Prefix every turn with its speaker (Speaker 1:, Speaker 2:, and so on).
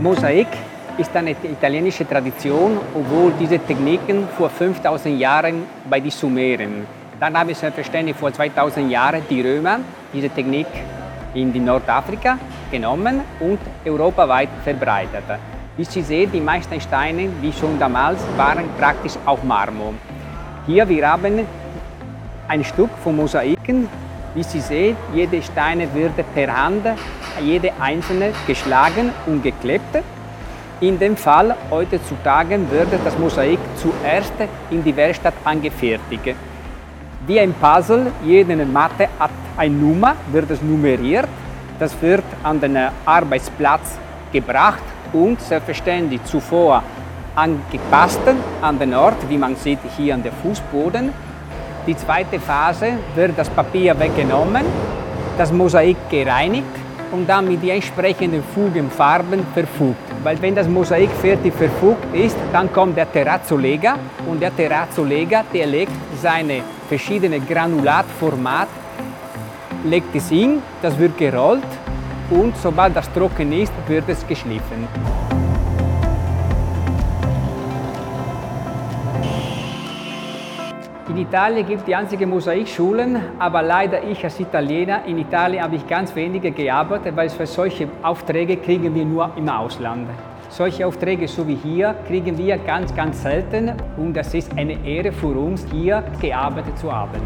Speaker 1: Mosaik ist eine italienische Tradition, obwohl diese Techniken vor 5000 Jahren bei den Sumeren. Dann haben selbstverständlich vor 2000 Jahren die Römer diese Technik in die Nordafrika genommen und europaweit verbreitet. Wie Sie sehen, die meisten Steine, wie schon damals, waren praktisch auch Marmor. Hier wir haben ein Stück von Mosaiken. Wie Sie sehen, jede Steine wird per Hand, jede einzelne geschlagen und geklebt. In dem Fall heutzutage wird das Mosaik zuerst in die Werkstatt angefertigt. Wie ein Puzzle, jede Matte hat eine Nummer, wird es nummeriert. Das wird an den Arbeitsplatz gebracht und selbstverständlich zuvor angepasst an den Ort, wie man sieht hier an der Fußboden. Die zweite Phase wird das Papier weggenommen, das Mosaik gereinigt und dann mit den entsprechenden Fugenfarben verfugt. Weil wenn das Mosaik fertig verfugt ist, dann kommt der Terrazzoleger und der Terrazzoleger, der legt seine verschiedenen Granulatformat, legt es hin, das wird gerollt und sobald das trocken ist, wird es geschliffen. In Italien gibt die einzige Mosaikschulen, aber leider ich als Italiener in Italien habe ich ganz wenige gearbeitet, weil für solche Aufträge kriegen wir nur im Ausland. Solche Aufträge so wie hier kriegen wir ganz, ganz selten und das ist eine Ehre für uns, hier gearbeitet zu haben.